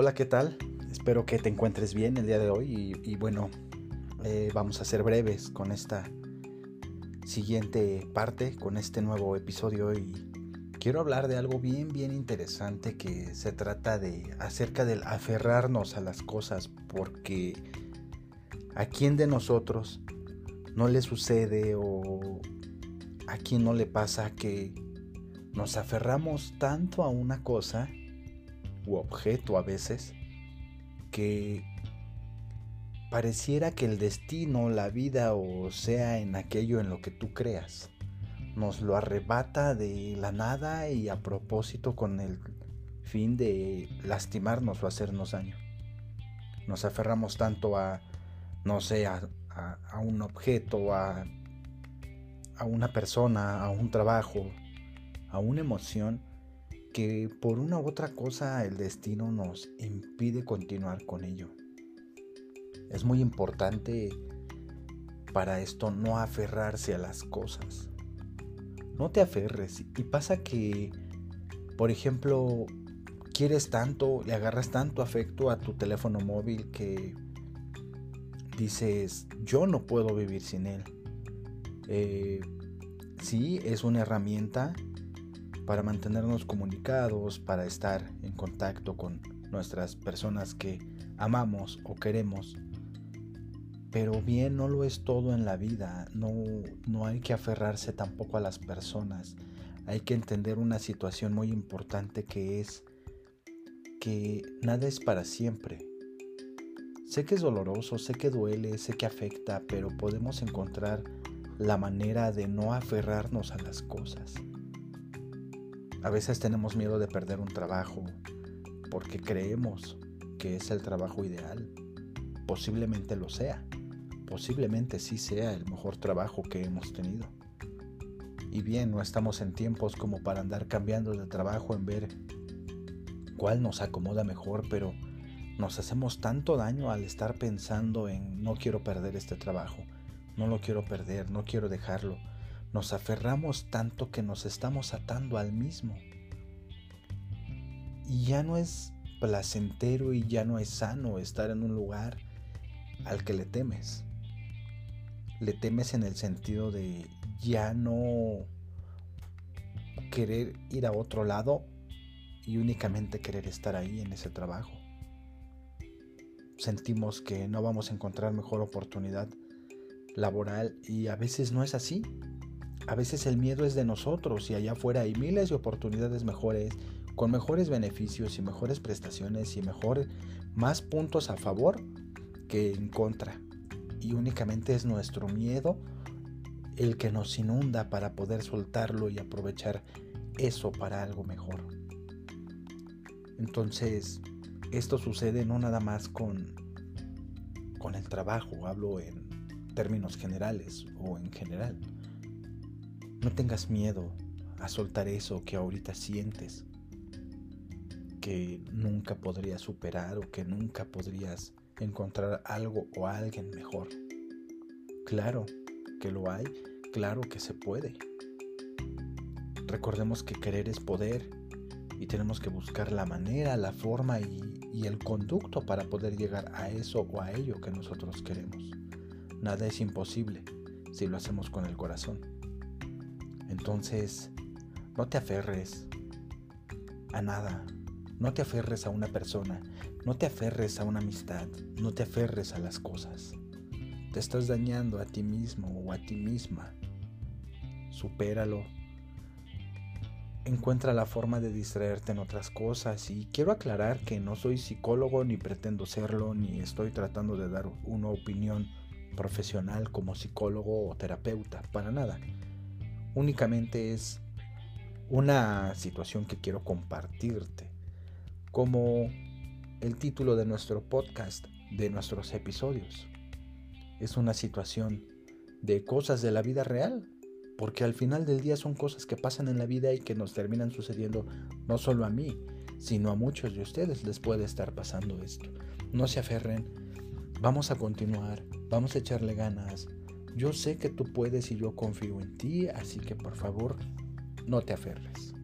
Hola, ¿qué tal? Espero que te encuentres bien el día de hoy y, bueno, eh, vamos a ser breves con esta siguiente parte, con este nuevo episodio y quiero hablar de algo bien, bien interesante que se trata de acerca del aferrarnos a las cosas porque a quién de nosotros no le sucede o a quién no le pasa que nos aferramos tanto a una cosa u objeto a veces que pareciera que el destino, la vida o sea en aquello en lo que tú creas, nos lo arrebata de la nada y a propósito con el fin de lastimarnos o hacernos daño. Nos aferramos tanto a, no sé, a, un objeto, a, a una persona, a un trabajo, a una emoción, que por una u otra cosa el destino nos impide continuar con ello. Es muy importante para esto no aferrarse a las cosas. No te aferres y pasa que, por ejemplo, quieres tanto, le agarras tanto afecto a tu teléfono móvil que dices, yo no puedo vivir sin él. Eh, sí, es una herramienta para mantenernos comunicados, para estar en contacto con nuestras personas que amamos o queremos. Pero bien no lo es todo en la vida, no, no hay que aferrarse tampoco a las personas, hay que entender una situación muy importante que es que nada es para siempre. Sé que es doloroso, sé que duele, sé que afecta, pero podemos encontrar la manera de no aferrarnos a las cosas. A veces tenemos miedo de perder un trabajo porque creemos que es el trabajo ideal. Posiblemente lo sea. Posiblemente sí sea el mejor trabajo que hemos tenido. Y bien, no estamos en tiempos como para andar cambiando de trabajo en ver cuál nos acomoda mejor, pero nos hacemos tanto daño al estar pensando en no quiero perder este trabajo, no lo quiero perder, no quiero dejarlo, nos aferramos tanto que nos estamos atando al mismo. Y ya no es placentero y ya no es sano estar en un lugar al que le temes. Le temes en el sentido de ya no querer ir a otro lado y únicamente querer estar ahí en ese trabajo. Sentimos que no vamos a encontrar mejor oportunidad laboral y a veces no es así. A veces el miedo es de nosotros y allá afuera hay miles de oportunidades mejores, con mejores beneficios y mejores prestaciones y mejor, más puntos a favor que en contra. Y únicamente es nuestro miedo el que nos inunda para poder soltarlo y aprovechar eso para algo mejor. Entonces, esto sucede no nada más con, con el trabajo, hablo en términos generales o en general. No tengas miedo a soltar eso que ahorita sientes, que nunca podrías superar o que nunca podrías encontrar algo o alguien mejor. Claro que lo hay, claro que se puede. Recordemos que querer es poder y tenemos que buscar la manera, la forma y, el conducto para poder llegar a eso o a ello que nosotros queremos. Nada es imposible si lo hacemos con el corazón. Entonces, no te aferres a nada. No te aferres a una persona. No te aferres a una amistad. No te aferres a las cosas. Te estás dañando a ti mismo o a ti misma. Supéralo. Encuentra la forma de distraerte en otras cosas y quiero aclarar que no soy psicólogo ni pretendo serlo ni estoy tratando de dar una opinión profesional como psicólogo o terapeuta, para nada únicamente es una situación que quiero compartirte, como el título de nuestro podcast, de nuestros episodios. Es una situación de cosas de la vida real, porque al final del día son cosas que pasan en la vida y que nos terminan sucediendo no solo a mí, sino a muchos de ustedes les puede estar pasando esto. No se aferren, vamos a continuar, vamos a echarle ganas, yo sé que tú puedes y yo confío en ti, así que por favor, no te aferres.